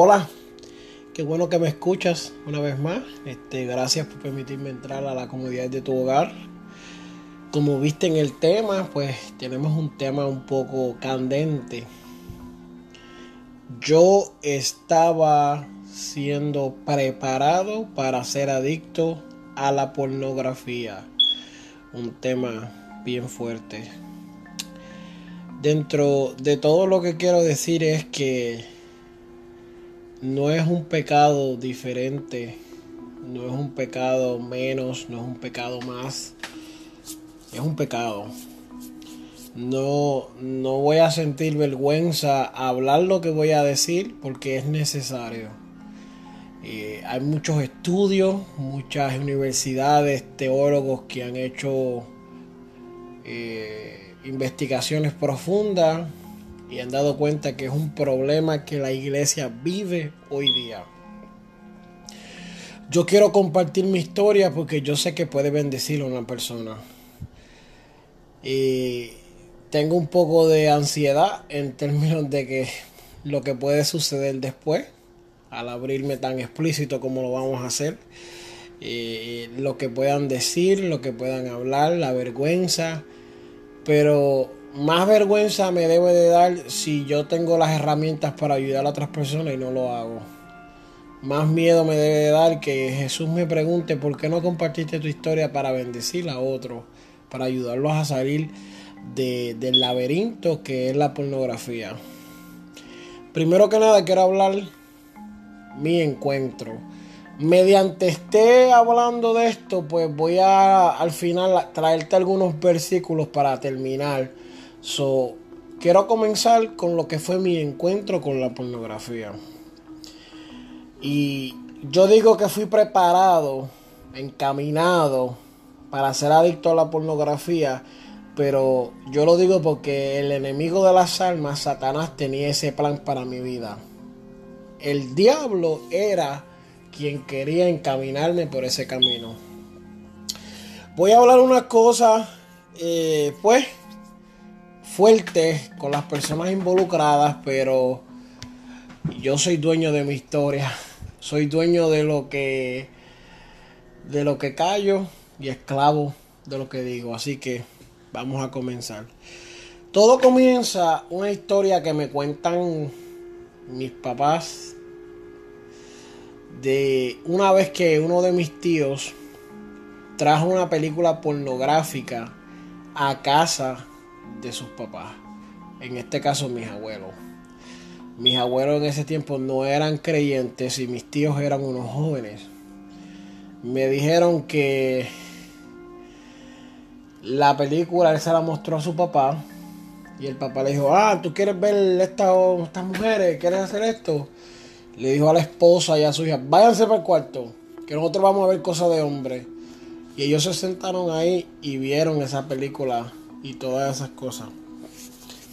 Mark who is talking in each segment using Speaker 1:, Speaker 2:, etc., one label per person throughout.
Speaker 1: Hola, qué bueno que me escuchas una vez más. Este, gracias por permitirme entrar a la comodidad de tu hogar. Como viste en el tema, pues tenemos un tema un poco candente. Yo estaba siendo preparado para ser adicto a la pornografía. Un tema bien fuerte. Dentro de todo lo que quiero decir es que no es un pecado diferente, no es un pecado menos, no es un pecado más, es un pecado. No, no voy a sentir vergüenza a hablar lo que voy a decir porque es necesario. Eh, hay muchos estudios, muchas universidades, teólogos que han hecho eh, investigaciones profundas y han dado cuenta que es un problema que la iglesia vive hoy día. Yo quiero compartir mi historia porque yo sé que puede bendecir a una persona. Y tengo un poco de ansiedad en términos de que lo que puede suceder después, al abrirme tan explícito como lo vamos a hacer. lo que puedan decir, lo que puedan hablar, la vergüenza. Pero más vergüenza me debe de dar si yo tengo las herramientas para ayudar a otras personas y no lo hago. Más miedo me debe de dar que Jesús me pregunte por qué no compartiste tu historia para bendecir a otros, para ayudarlos a salir del laberinto que es la pornografía. Primero que nada quiero hablar mi encuentro. Mediante esté hablando de esto, pues voy a al final traerte algunos versículos para terminar So, quiero comenzar con lo que fue mi encuentro con la pornografía. Y yo digo que fui preparado, encaminado para ser adicto a la pornografía, pero yo lo digo porque el enemigo de las almas, Satanás, tenía ese plan para mi vida. El diablo era quien quería encaminarme por ese camino. Voy a hablar una cosa, eh, pues, fuerte con las personas involucradas, pero yo soy dueño de mi historia. Soy dueño de lo que de lo que callo y esclavo de lo que digo. Así que vamos a comenzar. Todo comienza una historia que me cuentan mis papás de una vez que uno de mis tíos trajo una película pornográfica a casa de sus papás. En este caso mis abuelos. Mis abuelos en ese tiempo no eran creyentes y mis tíos eran unos jóvenes. Me dijeron que la película él se la mostró a su papá y el papá le dijo, ah, ¿tú quieres ver esta, estas mujeres? ¿Quieres hacer esto? Le dijo a la esposa y a su hija, váyanse para el cuarto, que nosotros vamos a ver cosas de hombre. Y ellos se sentaron ahí y vieron esa película y todas esas cosas.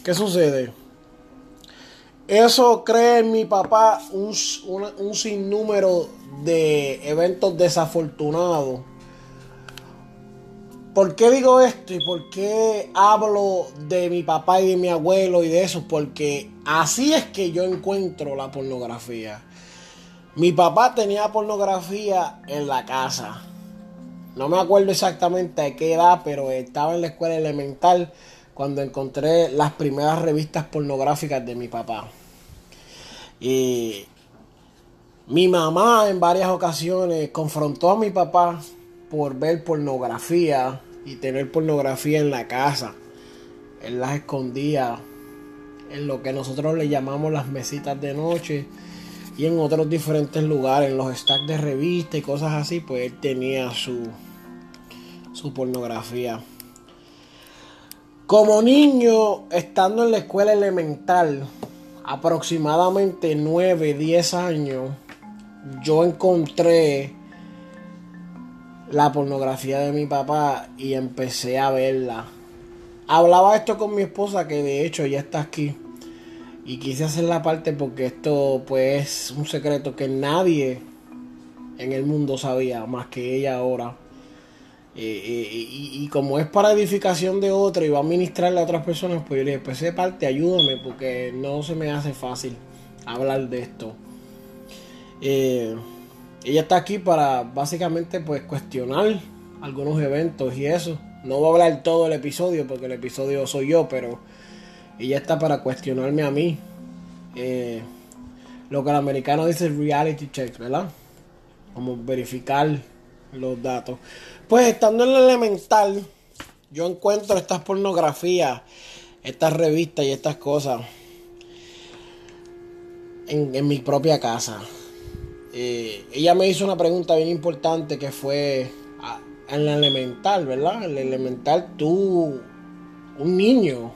Speaker 1: ¿Qué sucede? Eso crea en mi papá un, sinnúmero de eventos desafortunados. ¿Por qué digo esto y por qué hablo de mi papá y de mi abuelo y de eso? Porque así es que yo encuentro la pornografía. Mi papá tenía pornografía en la casa. No me acuerdo exactamente a qué edad, pero estaba en la escuela elemental cuando encontré las primeras revistas pornográficas de mi papá. Y mi mamá en varias ocasiones confrontó a mi papá por ver pornografía y tener pornografía en la casa. Él las escondía en lo que nosotros le llamamos las mesitas de noche y en otros diferentes lugares, en los stacks de revista y cosas así, pues él tenía su, pornografía. Como niño, estando en la escuela elemental, aproximadamente 9, 10 años, yo encontré la pornografía de mi papá y empecé a verla. Hablaba esto con mi esposa que de hecho ya está aquí. Y quise hacer la parte porque esto pues es un secreto que nadie en el mundo sabía más que ella ahora. Eh, eh, y, como es para edificación de otro y va a ministrarle a otras personas, pues yo le dije, pues esa parte ayúdame porque no se me hace fácil hablar de esto. Eh, ella está aquí para básicamente pues cuestionar algunos eventos y eso. No voy a hablar todo el episodio porque el episodio soy yo, pero ella está para cuestionarme a mí. lo que el americano dice reality check, ¿verdad? Como verificar los datos. Pues estando en el elemental, yo encuentro estas pornografías, estas revistas y estas cosas en, mi propia casa. Eh, ella me hizo una pregunta bien importante que fue ah, en el elemental, ¿verdad? En el elemental tú, un niño,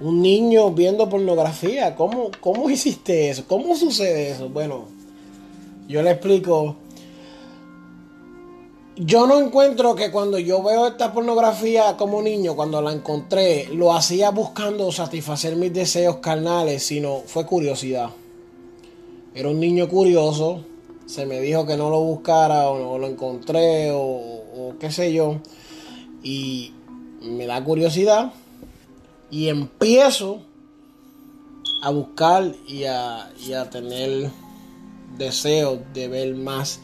Speaker 1: un niño viendo pornografía, ¿cómo, cómo hiciste eso? ¿Cómo sucede eso? Bueno, yo le explico yo no encuentro que cuando yo veo esta pornografía como niño, cuando la encontré, lo hacía buscando satisfacer mis deseos carnales, sino fue curiosidad. Era un niño curioso, se me dijo que no lo buscara o no lo encontré o, qué sé yo, y me da curiosidad y empiezo a buscar y a, y a tener deseos de ver más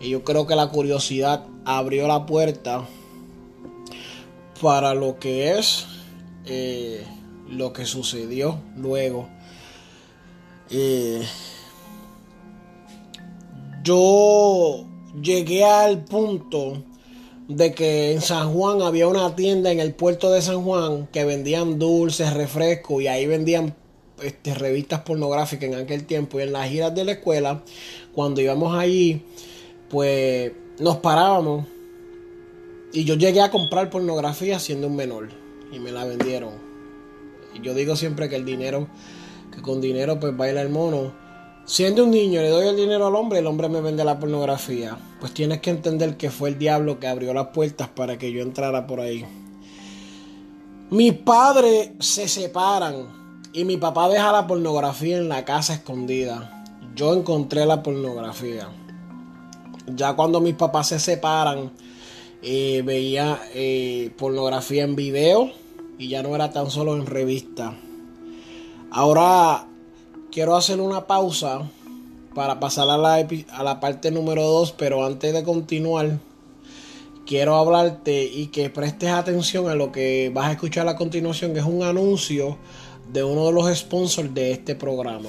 Speaker 1: y yo creo que la curiosidad abrió la puerta para lo que es eh, lo que sucedió luego. Eh, yo llegué al punto de que en San Juan había una tienda en el puerto de San Juan que vendían dulces, refrescos y ahí vendían este, revistas pornográficas en aquel tiempo y en las giras de la escuela, cuando íbamos allí, pues nos parábamos y yo llegué a comprar pornografía siendo un menor y me la vendieron. Y yo digo siempre que el dinero, que con dinero pues baila el mono. Siendo un niño le doy el dinero al hombre, el hombre me vende la pornografía. Pues tienes que entender que fue el diablo que abrió las puertas para que yo entrara por ahí. Mis padres se separan y mi papá deja la pornografía en la casa escondida. Yo encontré la pornografía. Ya cuando mis papás se separan, eh, veía eh, pornografía en video y ya no era tan solo en revista. Ahora quiero hacer una pausa para pasar a la, a la parte número 2, pero antes de continuar, quiero hablarte y que prestes atención a lo que vas a escuchar a continuación, que es un anuncio de uno de los sponsors de este programa.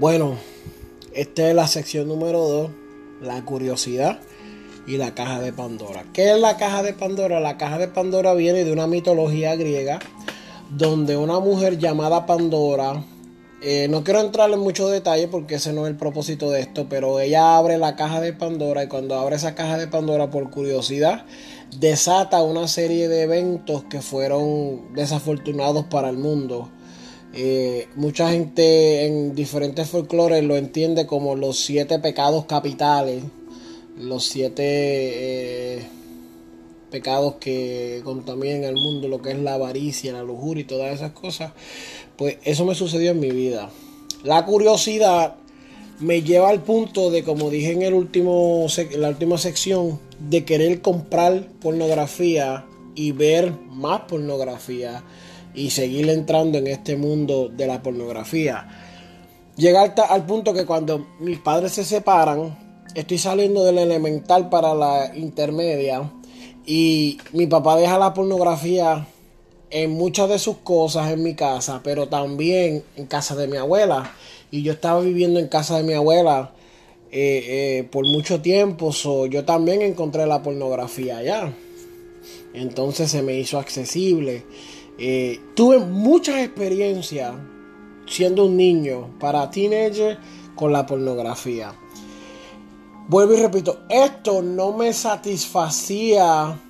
Speaker 1: Bueno, esta es la sección número 2, la curiosidad y la caja de Pandora. ¿Qué es la caja de Pandora? La caja de Pandora viene de una mitología griega donde una mujer llamada Pandora, eh, no quiero entrar en muchos detalles porque ese no es el propósito de esto, pero ella abre la caja de Pandora y cuando abre esa caja de Pandora por curiosidad, desata una serie de eventos que fueron desafortunados para el mundo mucha gente en diferentes folclores lo entiende como los siete pecados capitales, los siete eh, pecados que contaminan el mundo, lo que es la avaricia, la lujuria y todas esas cosas. Pues eso me sucedió en mi vida. La curiosidad me lleva al punto de, como dije en el último, la última sección, de querer comprar pornografía y ver más pornografía y seguir entrando en este mundo de la pornografía. Llegar al punto que cuando mis padres se separan, estoy saliendo del elemental para la intermedia y mi papá deja la pornografía en muchas de sus cosas en mi casa, pero también en casa de mi abuela. Y yo estaba viviendo en casa de mi abuela eh, eh, por mucho tiempo, so yo también encontré la pornografía allá. Entonces se me hizo accesible. Eh, tuve muchas experiencias siendo un niño para teenager con la pornografía. Vuelvo y repito, esto no me satisfacía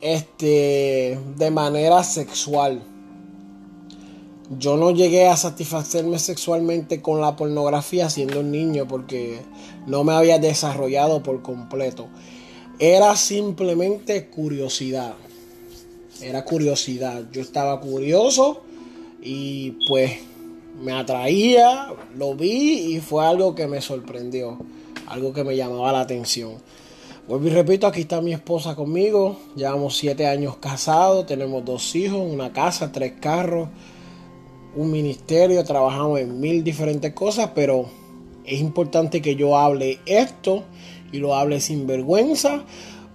Speaker 1: este, de manera sexual. Yo no llegué a satisfacerme sexualmente con la pornografía siendo un niño porque no me había desarrollado por completo. Era simplemente curiosidad. Era curiosidad. Yo estaba curioso y pues me atraía, lo vi y fue algo que me sorprendió, algo que me llamaba la atención. Vuelvo y repito, aquí está mi esposa conmigo. Llevamos siete años casados, tenemos dos hijos, una casa, tres carros, un ministerio, trabajamos en mil diferentes cosas, pero es importante que yo hable esto y lo hable sin vergüenza,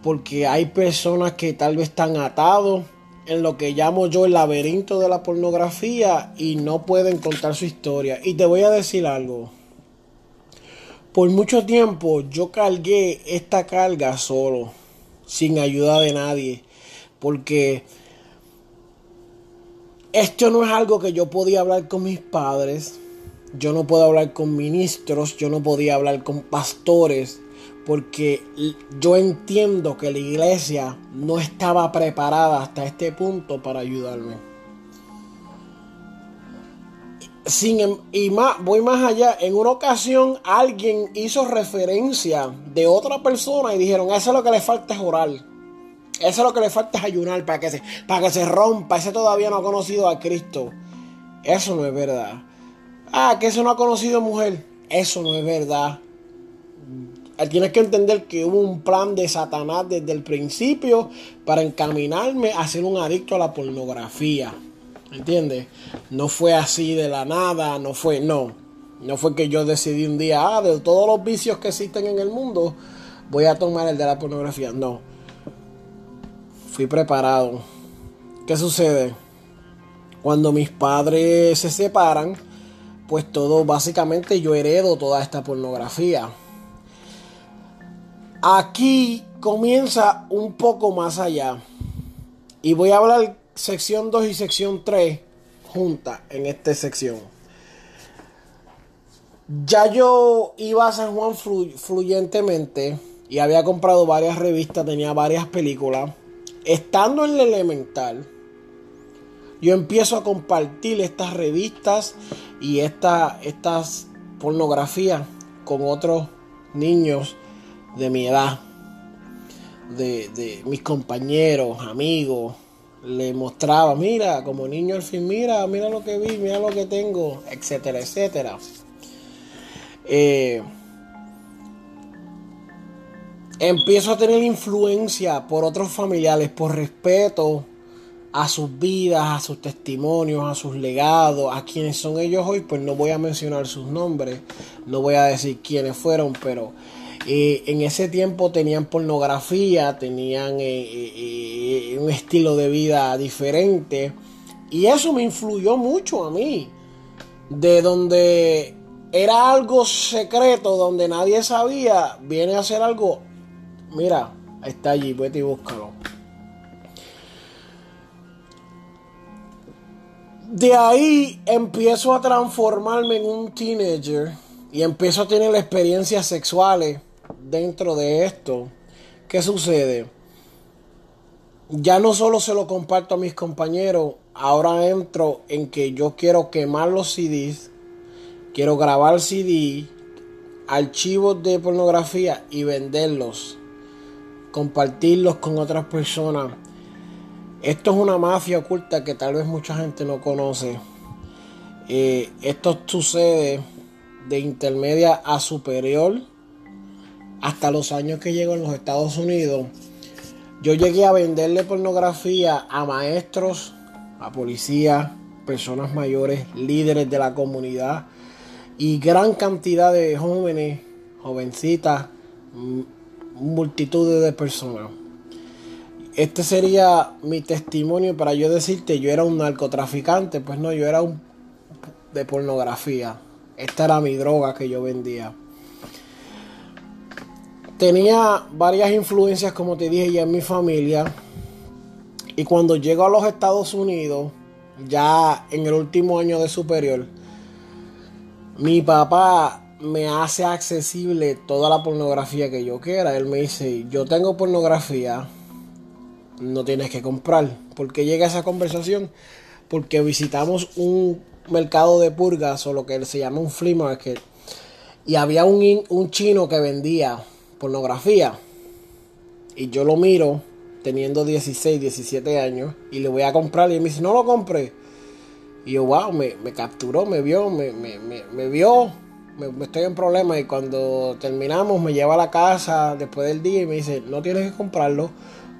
Speaker 1: porque hay personas que tal vez están atados en lo que llamo yo el laberinto de la pornografía y no pueden contar su historia. Y te voy a decir algo. Por mucho tiempo yo cargué esta carga solo, sin ayuda de nadie, porque esto no es algo que yo podía hablar con mis padres, yo no puedo hablar con ministros, yo no podía hablar con pastores, porque yo entiendo que la iglesia no estaba preparada hasta este punto para ayudarme. Sin, em, y más, voy más allá. En una ocasión alguien hizo referencia de otra persona y dijeron, eso es lo que le falta es orar. Eso es lo que le falta es ayunar para que se, para que se rompa. Ese todavía no ha conocido a Cristo. Eso no es verdad. Ah, que eso no ha conocido mujer. Eso no es verdad. Tienes que entender que hubo un plan de Satanás desde el principio para encaminarme a ser un adicto a la pornografía. ¿Entiendes? No fue así de la nada, no fue, no. No fue que yo decidí un día, ah, de todos los vicios que existen en el mundo, voy a tomar el de la pornografía. No. Fui preparado. ¿Qué sucede? Cuando mis padres se separan, pues todo, básicamente yo heredo toda esta pornografía. Aquí comienza un poco más allá. Y voy a hablar sección 2 y sección 3 juntas en esta sección. Ya yo iba a San Juan fluyentemente y había comprado varias revistas, tenía varias películas. Estando en el elemental, yo empiezo a compartir estas revistas y esta, estas pornografías con otros niños de mi edad, de, de mis compañeros, amigos, le mostraba, mira, como niño al fin, mira, mira lo que vi, mira lo que tengo, etcétera, etcétera. Eh, empiezo a tener influencia por otros familiares, por respeto a sus vidas, a sus testimonios, a sus legados, a quienes son ellos hoy, pues no voy a mencionar sus nombres, no voy a decir quiénes fueron, pero eh, en ese tiempo tenían pornografía, tenían eh, eh, un estilo de vida diferente. Y eso me influyó mucho a mí. De donde era algo secreto, donde nadie sabía, viene a ser algo. Mira, está allí, vete y búscalo. De ahí empiezo a transformarme en un teenager y empiezo a tener experiencias sexuales dentro de esto, ¿qué sucede? Ya no solo se lo comparto a mis compañeros, ahora entro en que yo quiero quemar los CDs, quiero grabar CD, archivos de pornografía y venderlos, compartirlos con otras personas. Esto es una mafia oculta que tal vez mucha gente no conoce. Eh, esto sucede de intermedia a superior hasta los años que llego en los Estados Unidos, yo llegué a venderle pornografía a maestros, a policías, personas mayores, líderes de la comunidad y gran cantidad de jóvenes, jovencitas multitudes de personas. Este sería mi testimonio para yo decirte, yo era un narcotraficante, pues no, yo era un de pornografía. Esta era mi droga que yo vendía. Tenía varias influencias, como te dije, ya en mi familia. Y cuando llego a los Estados Unidos, ya en el último año de superior, mi papá me hace accesible toda la pornografía que yo quiera. Él me dice, yo tengo pornografía, no tienes que comprar. ¿Por qué llega esa conversación? Porque visitamos un mercado de purgas o lo que se llama un flea market y había un, un chino que vendía pornografía. Y yo lo miro teniendo 16, 17 años y le voy a comprar y me dice no lo compré y yo wow me, capturó, me vio, me, me, me vio me, estoy en problemas y cuando terminamos me lleva a la casa después del día y me dice no tienes que comprarlo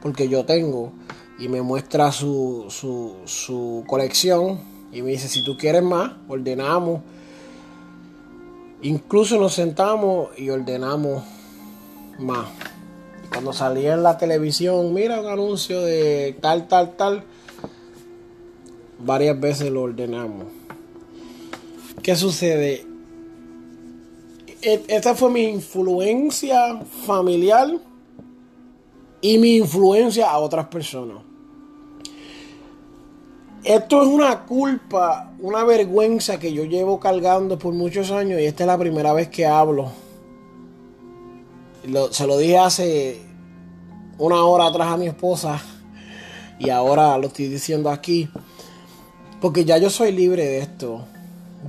Speaker 1: porque yo tengo y me muestra su, su, su colección y me dice, si tú quieres más, ordenamos. Incluso nos sentamos y ordenamos más. cuando salía en la televisión, mira un anuncio de tal, tal, tal, varias veces lo ordenamos. ¿Qué sucede? E, esta fue mi influencia familiar y mi influencia a otras personas. Esto es una culpa, una vergüenza que yo llevo cargando por muchos años y esta es la primera vez que hablo. Se lo dije hace una hora atrás a mi esposa y ahora lo estoy diciendo aquí. Porque ya yo soy libre de esto.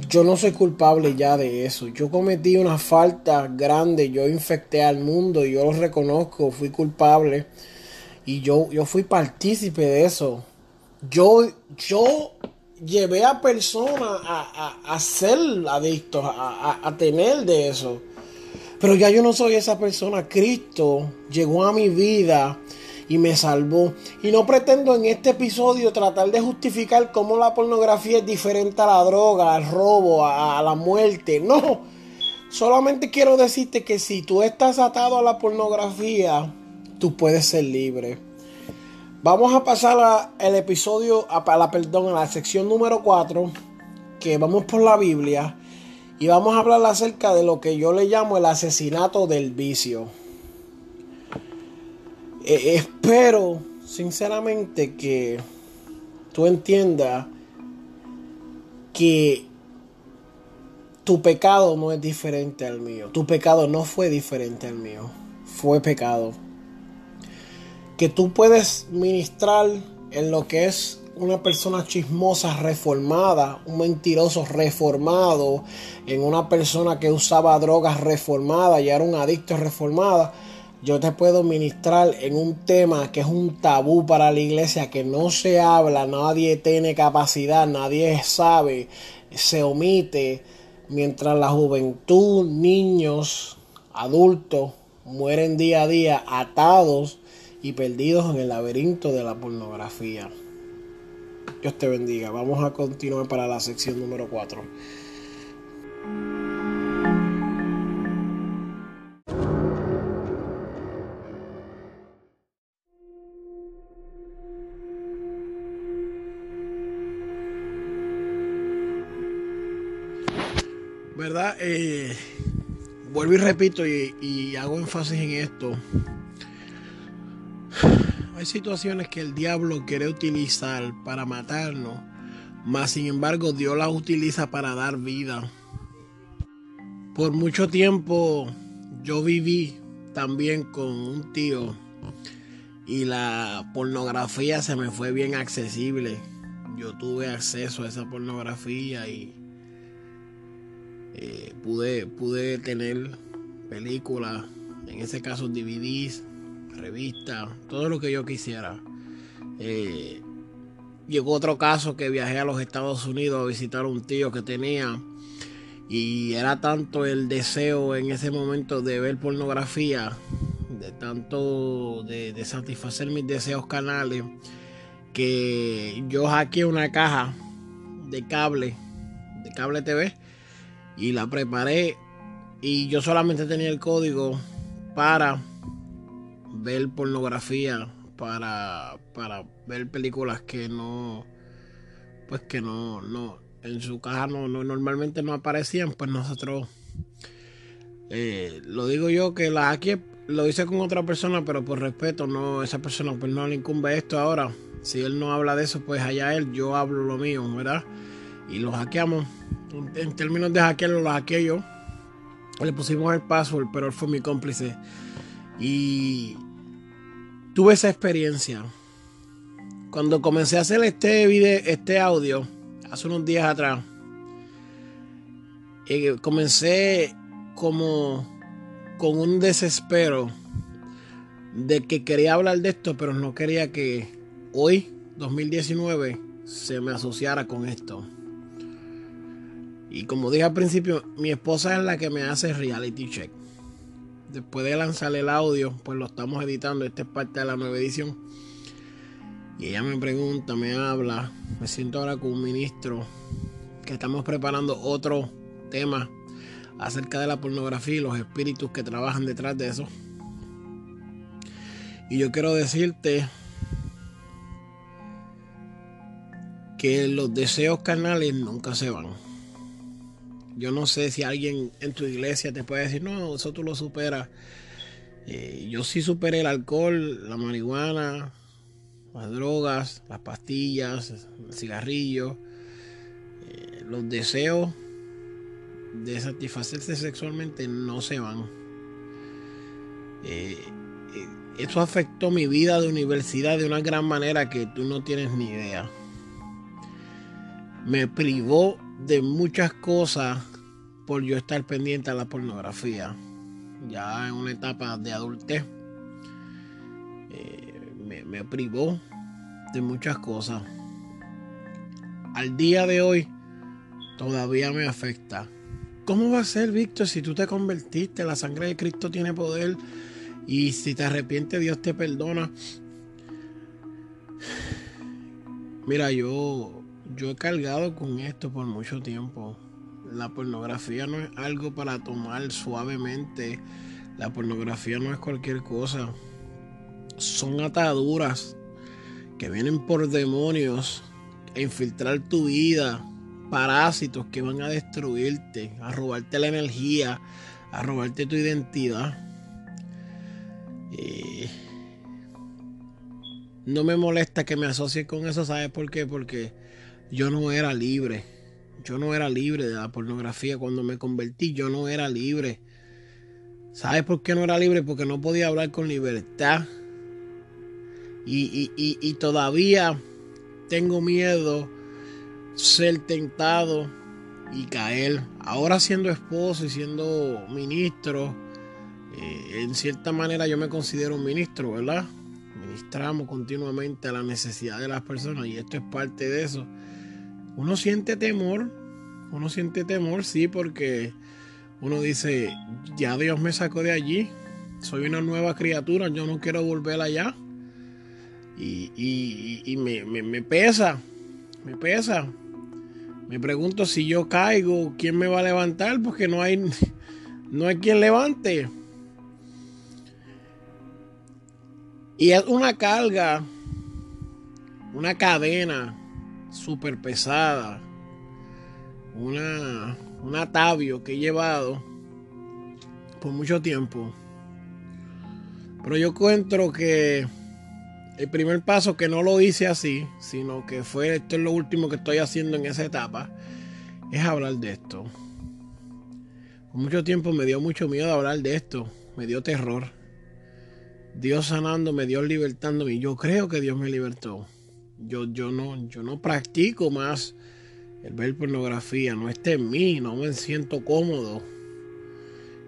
Speaker 1: Yo no soy culpable ya de eso. Yo cometí una falta grande. Yo infecté al mundo yo lo reconozco. Fui culpable. Y yo, yo fui partícipe de eso. Yo, yo llevé a personas a, ser adictos, a, tener de eso. Pero ya yo no soy esa persona. Cristo llegó a mi vida y me salvó. Y no pretendo en este episodio tratar de justificar cómo la pornografía es diferente a la droga, al robo, a, la muerte. No. Solamente quiero decirte que si tú estás atado a la pornografía, tú puedes ser libre. Vamos a pasar al episodio, a la, perdón, a la sección número 4, que vamos por la Biblia, y vamos a hablar acerca de lo que yo le llamo el asesinato del vicio. E, espero, sinceramente, que tú entiendas que tu pecado no es diferente al mío. Tu pecado no fue diferente al mío. Fue pecado que tú puedes ministrar en lo que es una persona chismosa reformada, un mentiroso reformado, en una persona que usaba drogas reformada y era un adicto reformada. Yo te puedo ministrar en un tema que es un tabú para la iglesia, que no se habla, nadie tiene capacidad, nadie sabe, se omite, mientras la juventud, niños, adultos mueren día a día atados y perdidos en el laberinto de la pornografía. Dios te bendiga. Vamos a continuar para la sección número 4. ¿Verdad? Eh, vuelvo y repito y, y hago énfasis en esto hay situaciones que el diablo quiere utilizar para matarnos, mas sin embargo Dios las utiliza para dar vida. Por mucho tiempo yo viví también con un tío y la pornografía se me fue bien accesible. Yo tuve acceso a esa pornografía y eh, pude, pude tener películas, en ese caso DVDs, revista, todo lo que yo quisiera. Eh, llegó otro caso que viajé a los Estados Unidos a visitar a un tío que tenía y era tanto el deseo en ese momento de ver pornografía, de tanto de, satisfacer mis deseos canales, que yo hackeé una caja de cable, de cable TV, y la preparé y yo solamente tenía el código para ver pornografía, para, para ver películas que no, pues que no, no, en su caja no, no normalmente no aparecían, pues nosotros, eh, lo digo yo que la aquí lo hice con otra persona, pero por respeto, no, esa persona pues no le incumbe esto ahora. Si él no habla de eso, pues allá él, yo hablo lo mío, ¿verdad? Y lo hackeamos. En términos de hackearlo, lo hackeé yo. Le pusimos el password, pero él fue mi cómplice. Y tuve esa experiencia. Cuando comencé a hacer este video, este audio, hace unos días atrás, eh, comencé como con un desespero de que quería hablar de esto, pero no quería que hoy, 2019, se me asociara con esto. Y como dije al principio, mi esposa es la que me hace reality check. Después de lanzar el audio, pues lo estamos editando. Esta es parte de la nueva edición. Y ella me pregunta, me habla. Me siento ahora con un ministro que estamos preparando otro tema acerca de la pornografía y los espíritus que trabajan detrás de eso. Y yo quiero decirte que los deseos carnales nunca se van. Yo no sé si alguien en tu iglesia te puede decir, no, eso tú lo superas. Eh, yo sí superé el alcohol, la marihuana, las drogas, las pastillas, el cigarrillo, eh, los deseos de satisfacerse sexualmente no se van. Eh, eso afectó mi vida de universidad de una gran manera que tú no tienes ni idea. Me privó de muchas cosas por yo estar pendiente a la pornografía. Ya en una etapa de adultez eh, me, me privó de muchas cosas. Al día de hoy todavía me afecta. ¿Cómo va a ser, Víctor, si tú te convertiste? La sangre de Cristo tiene poder. Y si te arrepientes, Dios te perdona. Mira, yo yo he cargado con esto por mucho tiempo. La pornografía no es algo para tomar suavemente. La pornografía no es cualquier cosa. Son ataduras que vienen por demonios a infiltrar tu vida. Parásitos que van a destruirte, a robarte la energía, a robarte tu identidad. Eh, no me molesta que me asocie con eso, ¿sabes por qué? Porque yo no era libre. Yo no era libre de la pornografía. Cuando me convertí, yo no era libre. ¿Sabes por qué no era libre? Porque no podía hablar con libertad. Y, y todavía tengo miedo ser tentado y caer. Ahora siendo esposo y siendo ministro, eh, en cierta manera yo me considero un ministro, ¿verdad? Ministramos continuamente a la necesidad de las personas y esto es parte de eso. Uno siente temor, uno siente temor, sí, porque uno dice, ya Dios me sacó de allí, soy una nueva criatura, yo no quiero volver allá. Y, me, me pesa, me pesa. Me pregunto si yo caigo, ¿quién me va a levantar? Porque no hay, no hay quien levante. Y es una carga, una cadena súper pesada, una, un que he llevado por mucho tiempo. Pero yo encuentro que el primer paso que no lo hice así, sino que fue esto es lo último que estoy haciendo en esa etapa, es hablar de esto. Por mucho tiempo me dio mucho miedo hablar de esto, me dio terror. Dios sanándome, Dios libertándome. Yo creo que Dios me libertó. Yo, yo, no, yo no practico más el ver pornografía. No está en mí, no me siento cómodo.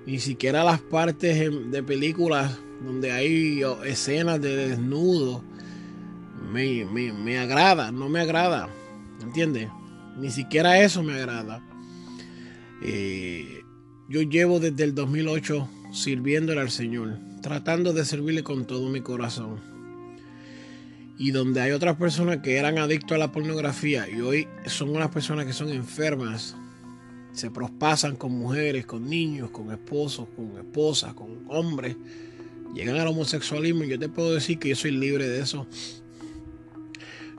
Speaker 1: Ni siquiera las partes de películas donde hay escenas de desnudo me, me, agrada, no me agrada. ¿Entiendes? Ni siquiera eso me agrada. Eh, yo llevo desde el 2008 sirviéndole al Señor tratando de servirle con todo mi corazón. Y donde hay otras personas que eran adictos a la pornografía y hoy son unas personas que son enfermas, se prospasan con mujeres, con niños, con esposos, con esposas, con hombres, llegan al homosexualismo y yo te puedo decir que yo soy libre de eso.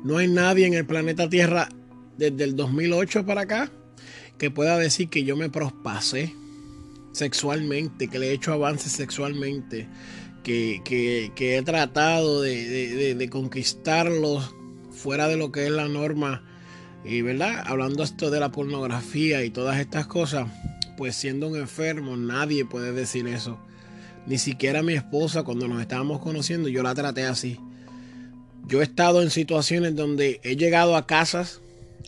Speaker 1: No hay nadie en el planeta Tierra desde el 2008 para acá que pueda decir que yo me prospasé sexualmente, que le he hecho avances sexualmente, que, he tratado de, de, conquistarlos fuera de lo que es la norma. Y verdad, hablando esto de la pornografía y todas estas cosas, pues siendo un enfermo, nadie puede decir eso. Ni siquiera mi esposa, cuando nos estábamos conociendo, yo la traté así. Yo he estado en situaciones donde he llegado a casas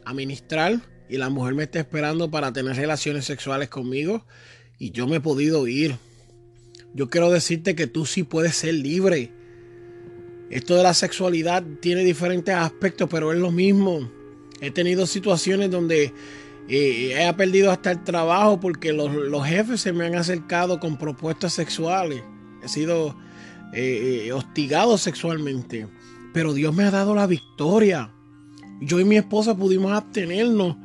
Speaker 1: a ministrar y la mujer me está esperando para tener relaciones sexuales conmigo y yo me he podido ir. Yo quiero decirte que tú sí puedes ser libre. Esto de la sexualidad tiene diferentes aspectos, pero es lo mismo. He tenido situaciones donde eh, he perdido hasta el trabajo porque los, jefes se me han acercado con propuestas sexuales. He sido eh, eh, hostigado sexualmente. Pero Dios me ha dado la victoria. Yo y mi esposa pudimos abstenernos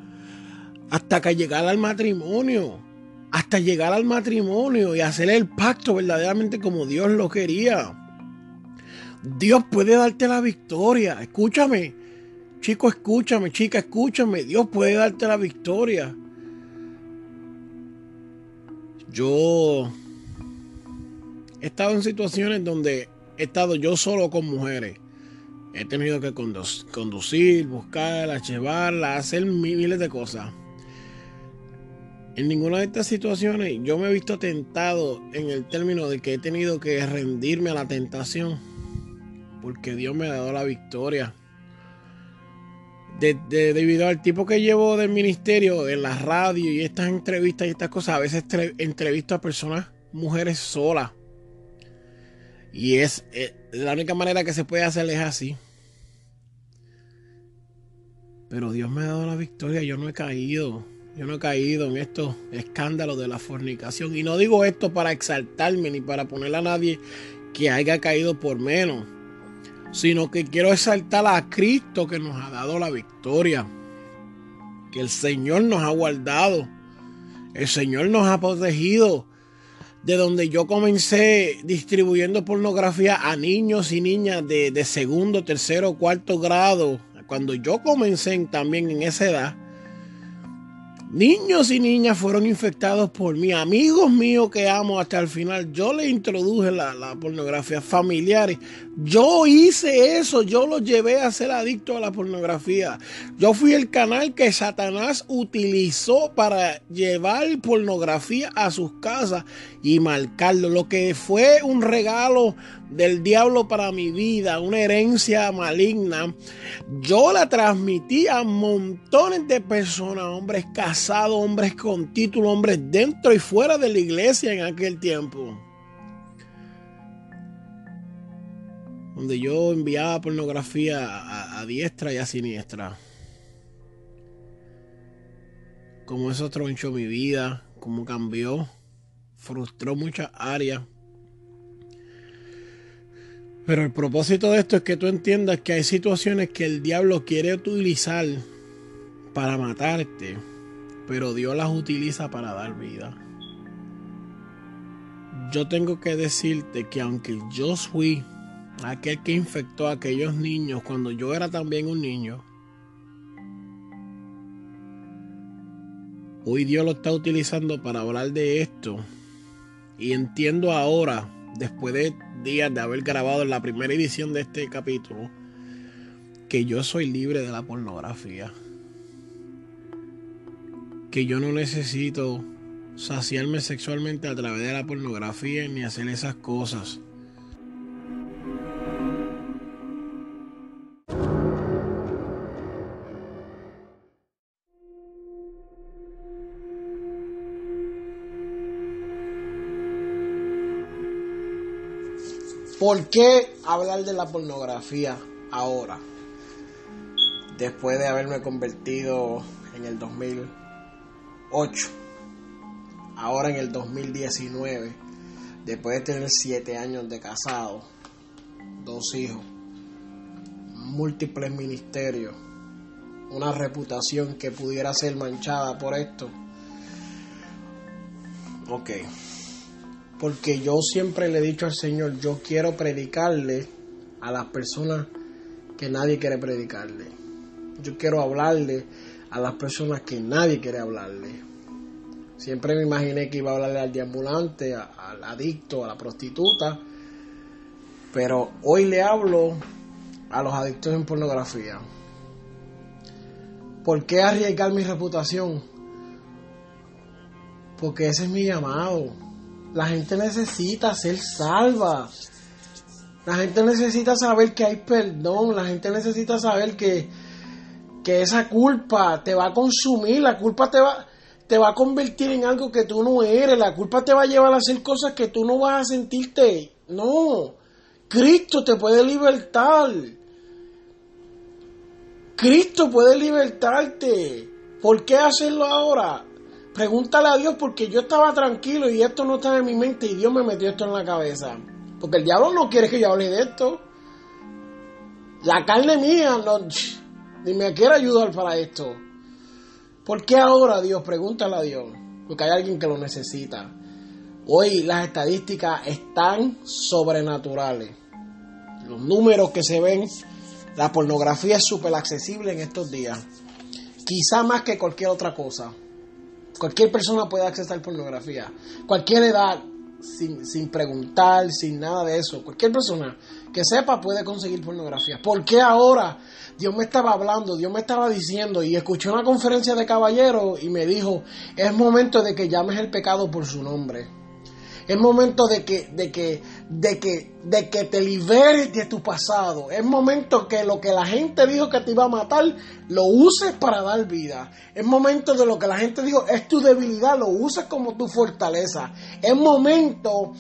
Speaker 1: hasta que llegar al matrimonio. Hasta llegar al matrimonio y hacer el pacto verdaderamente como Dios lo quería. Dios puede darte la victoria. Escúchame. Chico, escúchame. Chica, escúchame. Dios puede darte la victoria. Yo he estado en situaciones donde he estado yo solo con mujeres. He tenido que conducir, buscarla, llevarla, hacer miles de cosas. En ninguna de estas situaciones yo me he visto tentado en el término de que he tenido que rendirme a la tentación. Porque Dios me ha dado la victoria. debido al tipo que llevo del ministerio, en la radio y estas entrevistas y estas cosas, a veces entrevisto a personas, mujeres solas. Y es, eh, la única manera que se puede hacer es así. Pero Dios me ha dado la victoria, yo no he caído. Yo no he caído en estos escándalos de la fornicación. Y no digo esto para exaltarme ni para poner a nadie que haya caído por menos. Sino que quiero exaltar a Cristo que nos ha dado la victoria. Que el Señor nos ha guardado. El Señor nos ha protegido. De donde yo comencé distribuyendo pornografía a niños y niñas de, de segundo, tercero, cuarto grado. Cuando yo comencé también en esa edad Niños y niñas fueron infectados por mí, amigos míos que amo hasta el final. Yo le introduje la, pornografía familiares. Yo hice eso, yo los llevé a ser adictos a la pornografía. Yo fui el canal que Satanás utilizó para llevar pornografía a sus casas y marcarlo. Lo que fue un regalo del diablo para mi vida, una herencia maligna, yo la transmití a montones de personas, hombres casados, hombres con título, hombres dentro y fuera de la iglesia en aquel tiempo. Donde yo enviaba pornografía a, diestra y a siniestra. Como eso tronchó mi vida, como cambió, frustró muchas áreas pero el propósito de esto es que tú entiendas que hay situaciones que el diablo quiere utilizar para matarte, pero Dios las utiliza para dar vida. Yo tengo que decirte que aunque yo fui aquel que infectó a aquellos niños cuando yo era también un niño, hoy Dios lo está utilizando para hablar de esto. Y entiendo ahora después de días de haber grabado la primera edición de este capítulo, que yo soy libre de la pornografía. Que yo no necesito saciarme sexualmente a través de la pornografía ni hacer esas cosas. ¿Por qué hablar de la pornografía ahora? Después de haberme convertido en el 2008, ahora en el 2019, después de tener siete años de casado, dos hijos, múltiples ministerios, una reputación que pudiera ser manchada por esto, Ok. Porque yo siempre le he dicho al Señor, yo quiero predicarle a las personas que nadie quiere predicarle. Yo quiero hablarle a las personas que nadie quiere hablarle. Siempre me imaginé que iba a hablarle al deambulante, al adicto, a la prostituta. Pero hoy le hablo a los adictos en pornografía. ¿Por qué arriesgar mi reputación? Porque ese es mi llamado. La gente necesita ser salva. La gente necesita saber que hay perdón. La gente necesita saber que, que esa culpa te va a consumir. La culpa te va, te va a convertir en algo que tú no eres. La culpa te va a llevar a hacer cosas que tú no vas a sentirte. No. Cristo te puede libertar. Cristo puede libertarte. ¿Por qué hacerlo ahora? Pregúntale a Dios porque yo estaba tranquilo y esto no estaba en mi mente y Dios me metió esto en la cabeza. Porque el diablo no quiere que yo hable de esto. La carne mía no, ni me quiere ayudar para esto. ¿Por qué ahora Dios? Pregúntale a Dios. Porque hay alguien que lo necesita. Hoy las estadísticas están sobrenaturales. Los números que se ven, la pornografía es súper accesible en estos días. Quizá más que cualquier otra cosa. Cualquier persona puede acceder a pornografía. Cualquier edad, sin, sin, preguntar, sin nada de eso. Cualquier persona que sepa puede conseguir pornografía. ¿Por qué ahora? Dios me estaba hablando, Dios me estaba diciendo y escuché una conferencia de caballeros y me dijo, es momento de que llames el pecado por su nombre. Es momento de que, de que, de que, de que te liberes de tu pasado. Es momento que lo que la gente dijo que te iba a matar, lo uses para dar vida. Es momento de lo que la gente dijo es tu debilidad, lo uses como tu fortaleza. Es momento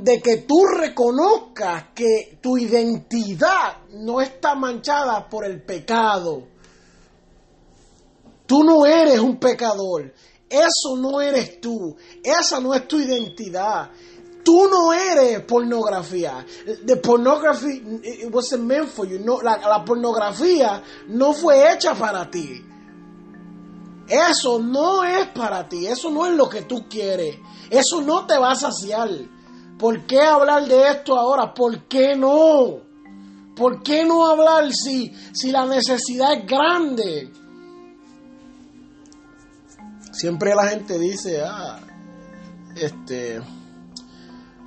Speaker 1: de que tú reconozcas que tu identidad no está manchada por el pecado. Tú no eres un pecador. Eso no eres tú. Esa no es tu identidad. Tú no eres pornografía. The pornography la pornografía no fue hecha para ti. Eso no es para ti. Eso no es lo que tú quieres. Eso no te va a saciar. ¿Por qué hablar de esto ahora? ¿Por qué no? ¿Por qué no hablar si, si la necesidad es grande? Siempre la gente dice, ah, este,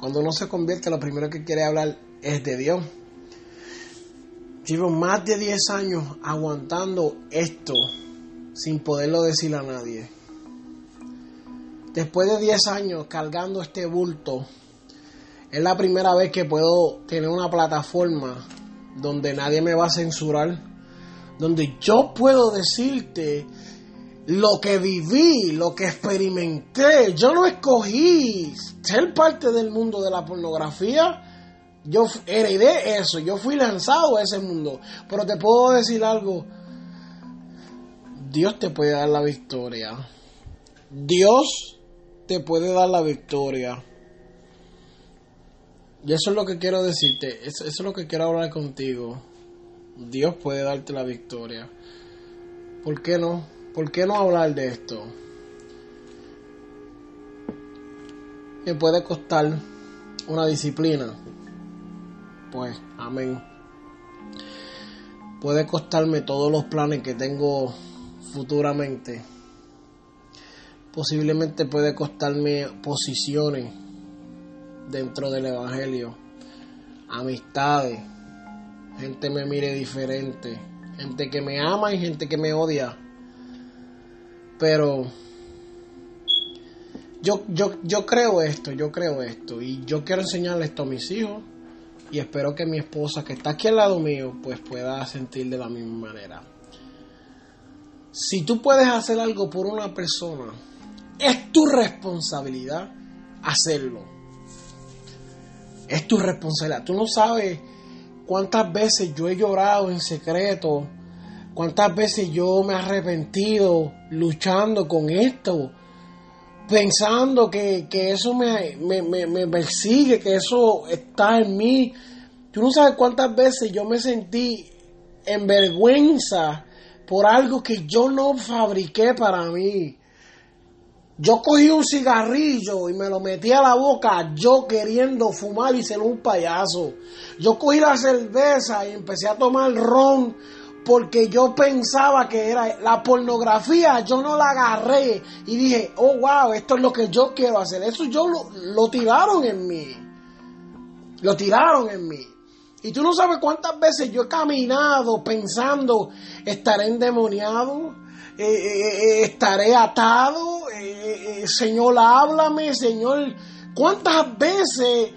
Speaker 1: cuando uno se convierte, lo primero que quiere hablar es de Dios. Llevo más de 10 años aguantando esto sin poderlo decir a nadie. Después de 10 años cargando este bulto, es la primera vez que puedo tener una plataforma donde nadie me va a censurar, donde yo puedo decirte lo que viví, lo que experimenté. Yo no escogí ser parte del mundo de la pornografía. Yo heredé eso, yo fui lanzado a ese mundo. Pero te puedo decir algo. Dios te puede dar la victoria. Dios te puede dar la victoria. Y eso es lo que quiero decirte. Eso, es lo que quiero hablar contigo. Dios puede darte la victoria. ¿Por qué no? ¿Por qué no hablar de esto? Me puede costar una disciplina. Pues, amén. Puede costarme todos los planes que tengo futuramente. Posiblemente puede costarme posiciones dentro del Evangelio. Amistades. Gente me mire diferente. Gente que me ama y gente que me odia pero yo, yo, yo creo esto, yo creo esto. Y yo quiero enseñarle esto a mis hijos. Y espero que mi esposa, que está aquí al lado mío, pues pueda sentir de la misma manera. Si tú puedes hacer algo por una persona, es tu responsabilidad hacerlo. Es tu responsabilidad. Tú no sabes cuántas veces yo he llorado en secreto ¿Cuántas veces yo me he arrepentido luchando con esto? Pensando que, eso me, me, persigue, que eso está en mí. Tú no sabes cuántas veces yo me sentí en vergüenza por algo que yo no fabriqué para mí. Yo cogí un cigarrillo y me lo metí a la boca, yo queriendo fumar y ser un payaso. Yo cogí la cerveza y empecé a tomar ron porque yo pensaba que era la pornografía, yo no la agarré y dije, oh wow, esto es lo que yo quiero hacer. Eso yo lo, tiraron en mí. Lo tiraron en mí. Y tú no sabes cuántas veces yo he caminado pensando, estaré endemoniado, eh, eh, eh, estaré atado, Señor, háblame, Señor. ¿Cuántas veces,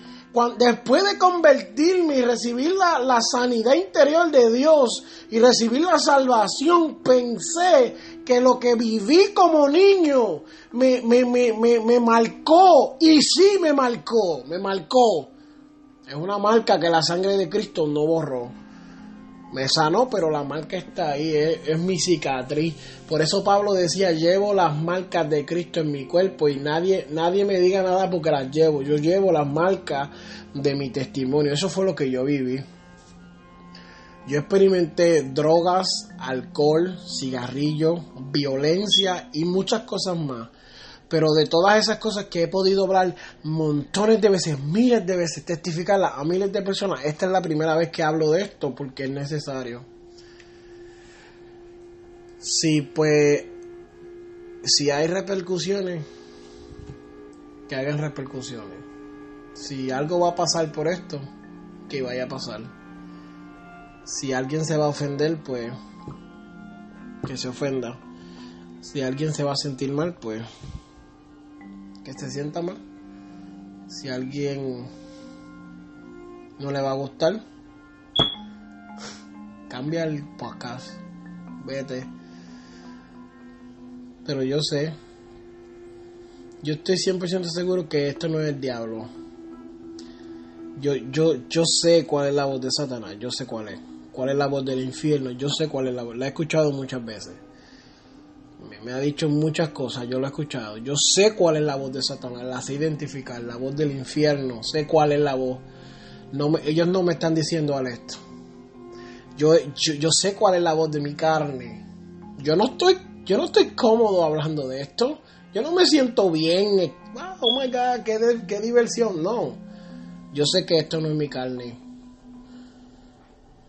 Speaker 1: después de convertirme y recibir la, sanidad interior de Dios y recibir la salvación, pensé que lo que viví como niño me, me, me, me marcó? Y sí me marcó, me marcó. Es una marca que la sangre de Cristo no borró. Me sanó, pero la marca está ahí, es, mi cicatriz. Por eso Pablo decía, llevo las marcas de Cristo en mi cuerpo y nadie, nadie me diga nada porque las llevo. Yo llevo las marcas de mi testimonio. Eso fue lo que yo viví. Yo experimenté drogas, alcohol, cigarrillo, violencia y muchas cosas más. Pero de todas esas cosas que he podido hablar montones de veces, miles de veces, testificarlas a miles de personas, esta es la primera vez que hablo de esto porque es necesario. Si pues, si hay repercusiones, que hagan repercusiones. Si algo va a pasar por esto, que vaya a pasar. Si alguien se va a ofender, pues que se ofenda. Si alguien se va a sentir mal, pues que se sienta mal. Si alguien no le va a gustar, cambia el podcast. Vete. Pero yo sé, yo estoy 100% seguro que esto no es el diablo. Yo, yo, yo sé cuál es la voz de Satanás, yo sé cuál es. Cuál es la voz del infierno, yo sé cuál es la voz. La he escuchado muchas veces me ha dicho muchas cosas, yo lo he escuchado. Yo sé cuál es la voz de Satanás, la sé identificar, la voz del infierno, sé cuál es la voz. Ellos no me están diciendo al esto. Yo, yo, sé cuál es la voz de mi carne. Yo no estoy, yo no estoy cómodo hablando de esto. Yo no me siento bien. Eh, oh my God, qué, qué diversión. No. Yo sé que esto no es mi carne.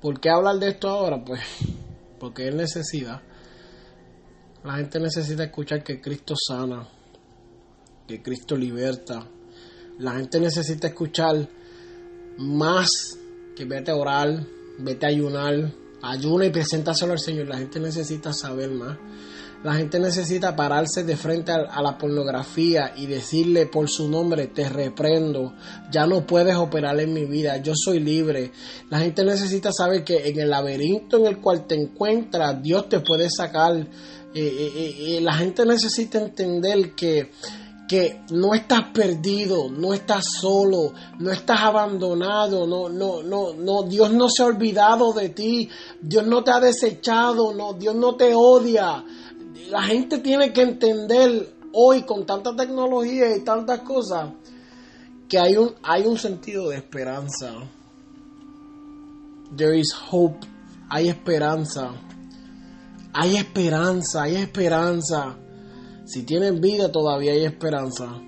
Speaker 1: ¿Por qué hablar de esto ahora? Pues porque es necesidad. La gente necesita escuchar que Cristo sana, que Cristo liberta. La gente necesita escuchar más que vete a orar, vete a ayunar, ayuna y preséntaselo al Señor. La gente necesita saber más. La gente necesita pararse de frente a, la pornografía y decirle por su nombre, te reprendo, ya no puedes operar en mi vida, yo soy libre. La gente necesita saber que en el laberinto en el cual te encuentras, Dios te puede sacar la gente necesita entender que, que no estás perdido, no estás solo, no estás abandonado, no, no, no, no, Dios no se ha olvidado de ti, Dios no te ha desechado, no, Dios no te odia. La gente tiene que entender hoy con tanta tecnología y tantas cosas que hay un, hay un sentido de esperanza. There is hope, hay esperanza. Hay esperanza, hay esperanza. Si tienen vida todavía hay esperanza.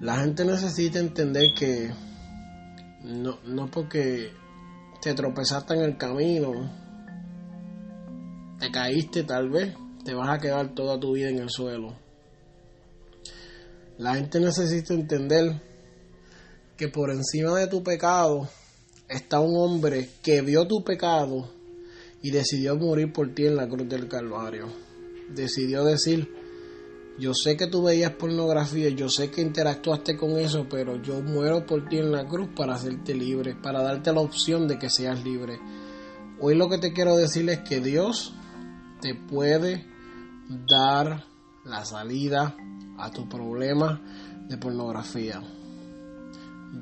Speaker 1: La gente necesita entender que no, no porque te tropezaste en el camino, te caíste tal vez, te vas a quedar toda tu vida en el suelo. La gente necesita entender que por encima de tu pecado está un hombre que vio tu pecado y decidió morir por ti en la cruz del Calvario. Decidió decir, yo sé que tú veías pornografía, yo sé que interactuaste con eso, pero yo muero por ti en la cruz para hacerte libre, para darte la opción de que seas libre. Hoy lo que te quiero decir es que Dios te puede dar la salida a tu problema de pornografía.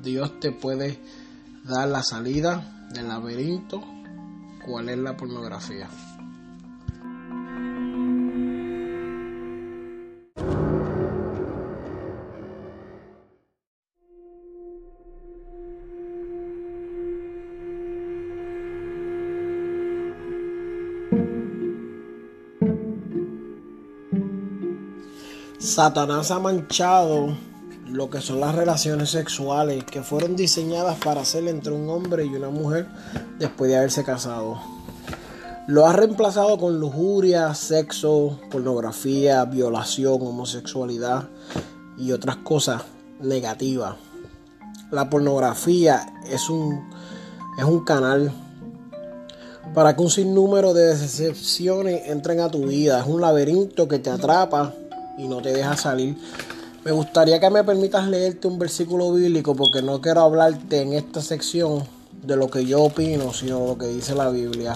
Speaker 1: Dios te puede dar la salida del laberinto cuál es la pornografía. Satanás ha manchado lo que son las relaciones sexuales que fueron diseñadas para ser entre un hombre y una mujer después de haberse casado. Lo ha reemplazado con lujuria, sexo, pornografía, violación, homosexualidad y otras cosas negativas. La pornografía es un, es un canal para que un sinnúmero de decepciones entren a tu vida. Es un laberinto que te atrapa y no te deja salir. Me gustaría que me permitas leerte un versículo bíblico porque no quiero hablarte en esta sección de lo que yo opino, sino lo que dice la Biblia.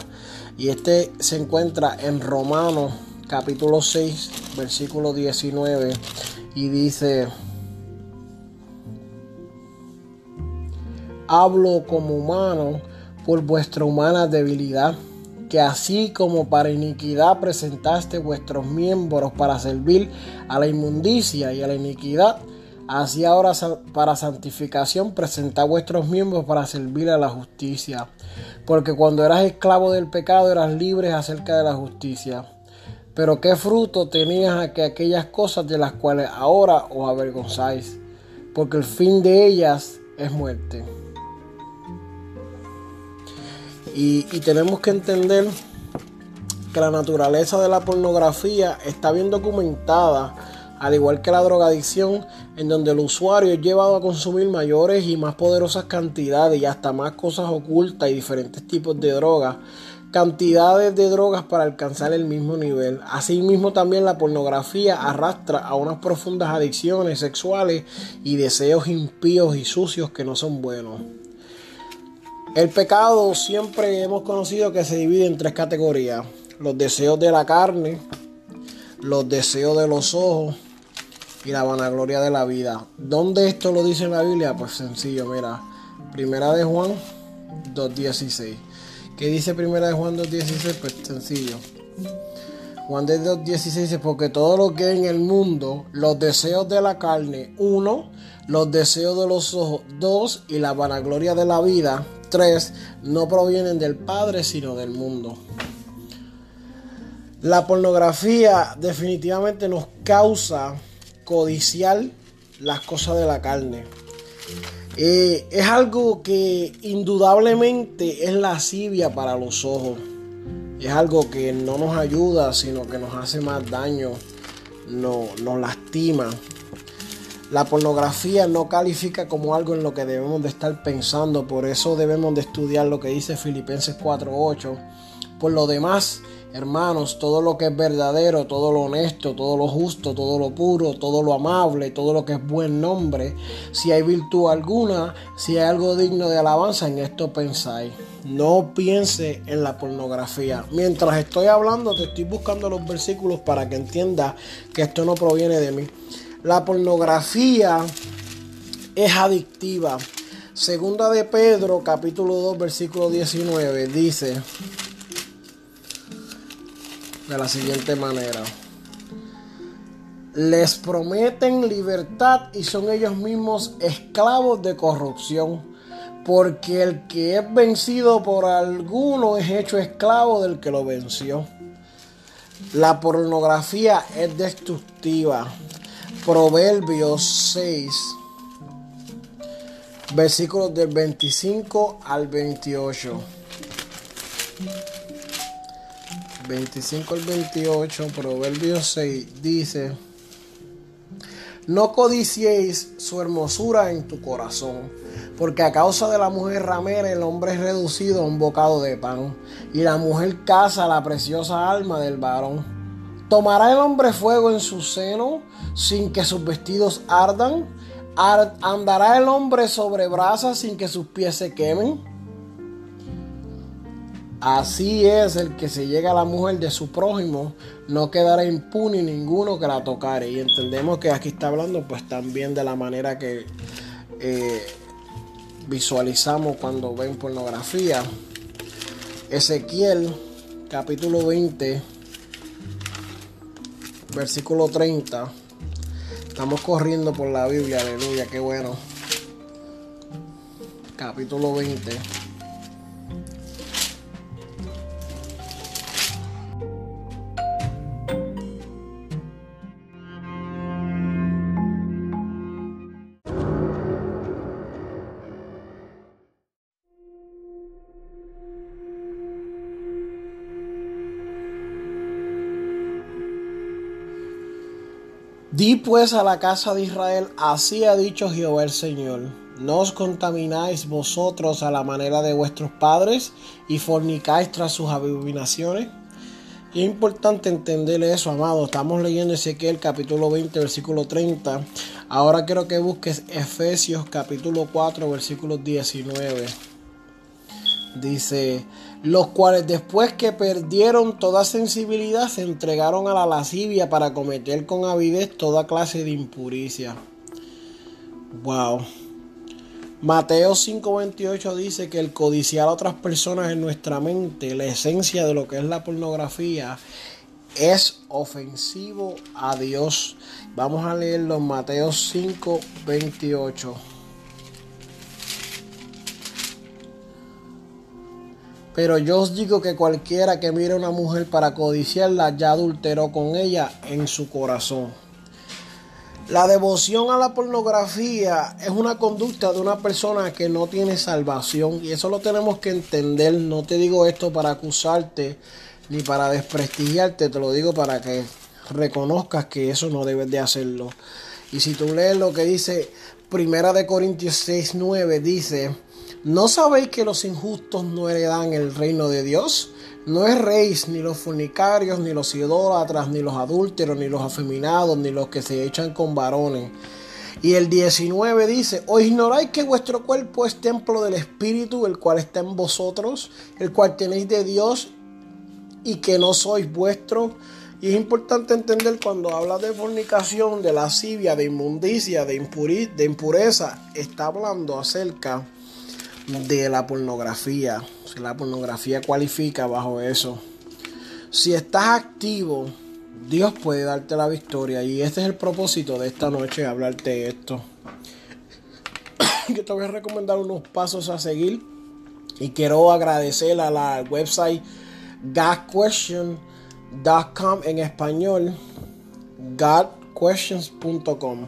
Speaker 1: Y este se encuentra en Romanos capítulo 6, versículo 19 y dice, hablo como humano por vuestra humana debilidad que así como para iniquidad presentaste vuestros miembros para servir a la inmundicia y a la iniquidad, así ahora para santificación presentad vuestros miembros para servir a la justicia. Porque cuando eras esclavo del pecado eras libre acerca de la justicia. Pero qué fruto tenías que aquellas cosas de las cuales ahora os avergonzáis, porque el fin de ellas es muerte. Y, tenemos que entender que la naturaleza de la pornografía está bien documentada, al igual que la drogadicción, en donde el usuario es llevado a consumir mayores y más poderosas cantidades y hasta más cosas ocultas y diferentes tipos de drogas, cantidades de drogas para alcanzar el mismo nivel. Asimismo también la pornografía arrastra a unas profundas adicciones sexuales y deseos impíos y sucios que no son buenos. El pecado siempre hemos conocido que se divide en tres categorías. Los deseos de la carne, los deseos de los ojos y la vanagloria de la vida. ¿Dónde esto lo dice en la Biblia? Pues sencillo, mira. Primera de Juan 2.16. ¿Qué dice Primera de Juan 2.16? Pues sencillo. Juan de 2.16 dice, porque todo lo que en el mundo, los deseos de la carne, uno, los deseos de los ojos, dos, y la vanagloria de la vida, tres, no provienen del Padre, sino del mundo. La pornografía definitivamente nos causa codiciar las cosas de la carne. Eh, es algo que indudablemente es lascivia para los ojos. Es algo que no nos ayuda, sino que nos hace más daño, no, nos lastima. La pornografía no califica como algo en lo que debemos de estar pensando, por eso debemos de estudiar lo que dice Filipenses 4:8. Por lo demás, hermanos, todo lo que es verdadero, todo lo honesto, todo lo justo, todo lo puro, todo lo amable, todo lo que es buen nombre, si hay virtud alguna, si hay algo digno de alabanza, en esto pensáis. No piense en la pornografía. Mientras estoy hablando, te estoy buscando los versículos para que entiendas que esto no proviene de mí. La pornografía es adictiva. Segunda de Pedro, capítulo 2, versículo 19, dice de la siguiente manera. Les prometen libertad y son ellos mismos esclavos de corrupción, porque el que es vencido por alguno es hecho esclavo del que lo venció. La pornografía es destructiva. Proverbios 6, versículos del 25 al 28. 25 al 28, Proverbios 6, dice, no codiciéis su hermosura en tu corazón, porque a causa de la mujer ramera el hombre es reducido a un bocado de pan, y la mujer caza la preciosa alma del varón. ¿Tomará el hombre fuego en su seno sin que sus vestidos ardan? ¿Andará el hombre sobre brasas sin que sus pies se quemen? Así es el que se llega a la mujer de su prójimo, no quedará impune ninguno que la tocare. Y entendemos que aquí está hablando pues también de la manera que eh, visualizamos cuando ven pornografía. Ezequiel capítulo 20 versículo 30. Estamos corriendo por la Biblia, aleluya, qué bueno. Capítulo 20. Di pues a la casa de Israel, así ha dicho Jehová el Señor. No os contamináis vosotros a la manera de vuestros padres y fornicáis tras sus abominaciones. Es importante entender eso, amado. Estamos leyendo Ezequiel capítulo 20, versículo 30. Ahora quiero que busques Efesios capítulo 4, versículo 19. Dice, los cuales después que perdieron toda sensibilidad se entregaron a la lascivia para cometer con avidez toda clase de impuricia. Wow. Mateo 5:28 dice que el codiciar a otras personas en nuestra mente, la esencia de lo que es la pornografía, es ofensivo a Dios. Vamos a leerlo en Mateo 5:28. Pero yo os digo que cualquiera que mire a una mujer para codiciarla ya adulteró con ella en su corazón. La devoción a la pornografía es una conducta de una persona que no tiene salvación y eso lo tenemos que entender. No te digo esto para acusarte ni para desprestigiarte, te lo digo para que reconozcas que eso no debes de hacerlo. Y si tú lees lo que dice Primera de Corintios 6, 9, dice, ¿No sabéis que los injustos no heredan el reino de Dios? No es ni los fornicarios, ni los idólatras, ni los adúlteros, ni los afeminados, ni los que se echan con varones. Y el 19 dice, ¿o ignoráis que vuestro cuerpo es templo del Espíritu, el cual está en vosotros, el cual tenéis de Dios y que no sois vuestro? Y es importante entender cuando habla de fornicación, de lascivia, de inmundicia, de impureza, está hablando acerca de la pornografía. Si la pornografía cualifica bajo eso. Si estás activo, Dios puede darte la victoria. Y este es el propósito de esta noche, hablarte esto. Yo te voy a recomendar unos pasos a seguir. Y quiero agradecer a la website godquestion.com en español. godquestions.com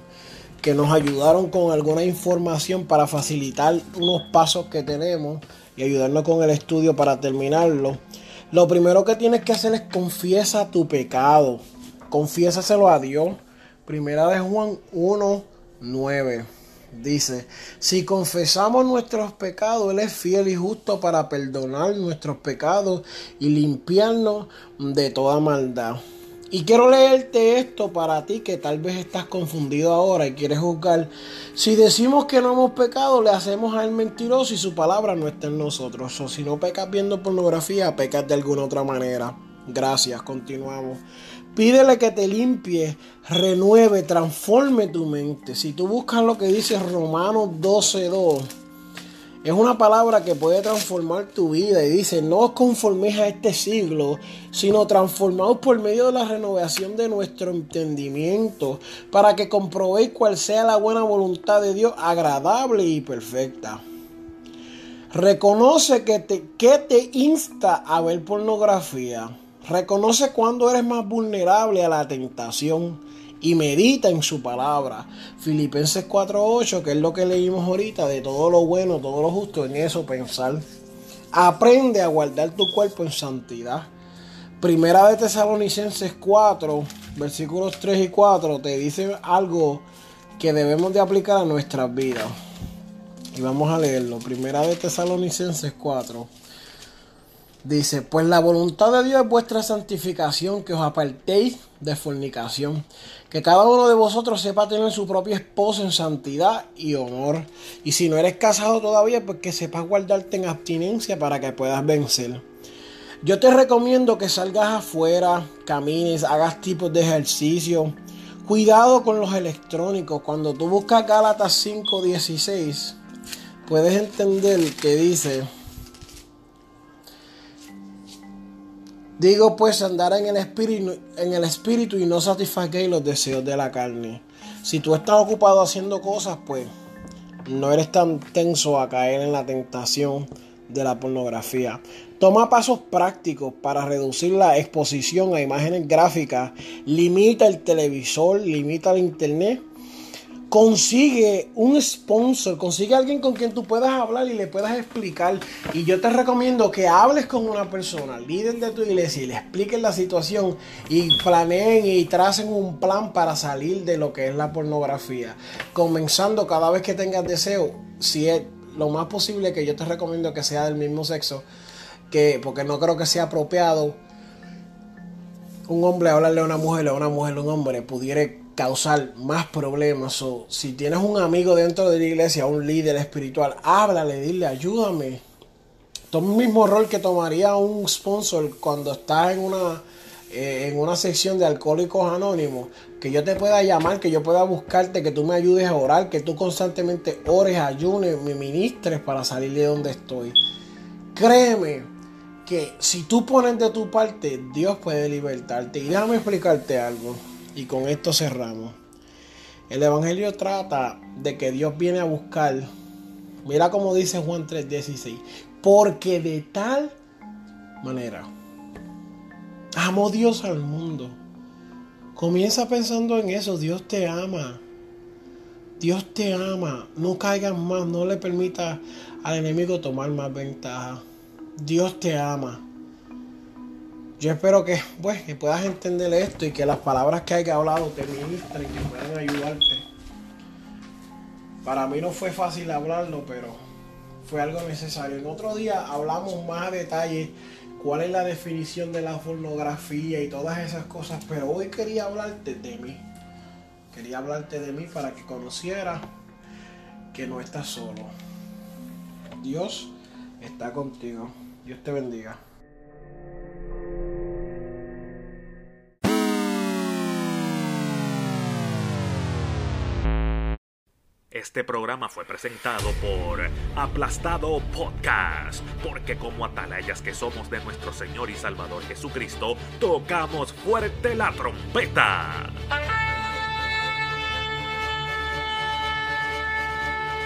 Speaker 1: que nos ayudaron con alguna información para facilitar unos pasos que tenemos y ayudarnos con el estudio para terminarlo. Lo primero que tienes que hacer es confiesa tu pecado. Confiésaselo a Dios. Primera de Juan 1, 9. Dice, si confesamos nuestros pecados, Él es fiel y justo para perdonar nuestros pecados y limpiarnos de toda maldad. Y quiero leerte esto para ti que tal vez estás confundido ahora y quieres juzgar. Si decimos que no hemos pecado, le hacemos al mentiroso y su palabra no está en nosotros. O si no pecas viendo pornografía, pecas de alguna otra manera. Gracias, continuamos. Pídele que te limpie, renueve, transforme tu mente. Si tú buscas lo que dice Romanos 12.2 es una palabra que puede transformar tu vida y dice, no os conforméis a este siglo, sino transformaos por medio de la renovación de nuestro entendimiento, para que comprobéis cuál sea la buena voluntad de Dios, agradable y perfecta. Reconoce que te, que te insta a ver pornografía. Reconoce cuando eres más vulnerable a la tentación y medita en su palabra. Filipenses 4:8, que es lo que leímos ahorita, de todo lo bueno, todo lo justo, en eso pensar. Aprende a guardar tu cuerpo en santidad. Primera de Tesalonicenses 4, versículos 3 y 4, te dice algo que debemos de aplicar a nuestras vidas. Y vamos a leerlo. Primera de Tesalonicenses 4. Dice, pues la voluntad de Dios es vuestra santificación, que os apartéis de fornicación, que cada uno de vosotros sepa tener su propia esposa en santidad y honor. Y si no eres casado todavía, pues que sepas guardarte en abstinencia para que puedas vencer. Yo te recomiendo que salgas afuera, camines, hagas tipos de ejercicio. Cuidado con los electrónicos. Cuando tú buscas Gálatas 5.16, puedes entender que dice Digo pues andar en el espíritu, y no satisfagáis los deseos de la carne. Si tú estás ocupado haciendo cosas, pues no eres tan tenso a caer en la tentación de la pornografía. Toma pasos prácticos para reducir la exposición a imágenes gráficas. Limita el televisor, limita el internet. Consigue un sponsor, consigue alguien con quien tú puedas hablar y le puedas explicar. Y yo te recomiendo que hables con una persona, líder de tu iglesia, y le expliques la situación y planeen y tracen un plan para salir de lo que es la pornografía. Comenzando cada vez que tengas deseo, si es lo más posible que yo te recomiendo que sea del mismo sexo, que porque no creo que sea apropiado un hombre hablarle a una mujer o a una mujer a un hombre pudiera causar más problemas. O si tienes un amigo dentro de la iglesia, un líder espiritual, háblale, dile, ayúdame. Toma el mismo rol que tomaría un sponsor cuando estás en una, eh, en una sección de alcohólicos anónimos. Que yo te pueda llamar, que yo pueda buscarte, que tú me ayudes a orar, que tú constantemente ores, ayunes, me ministres para salir de donde estoy. Créeme que si tú pones de tu parte, Dios puede libertarte. Y déjame explicarte algo. Y con esto cerramos. El Evangelio trata de que Dios viene a buscar. Mira como dice Juan 3:16. Porque de tal manera amó Dios al mundo. Comienza pensando en eso. Dios te ama. Dios te ama. No caigas más. No le permita al enemigo tomar más ventaja. Dios te ama. Yo espero que, pues, que puedas entender esto y que las palabras que haya hablado te ministren, que puedan ayudarte. Para mí no fue fácil hablarlo, pero fue algo necesario. En otro día hablamos más a detalle cuál es la definición de la pornografía y todas esas cosas, pero hoy quería hablarte de mí. Quería hablarte de mí para que conocieras que no estás solo. Dios está contigo. Dios te bendiga.
Speaker 2: Este programa fue presentado por Aplastado Podcast, porque como atalayas que somos de nuestro Señor y Salvador Jesucristo, tocamos fuerte la trompeta.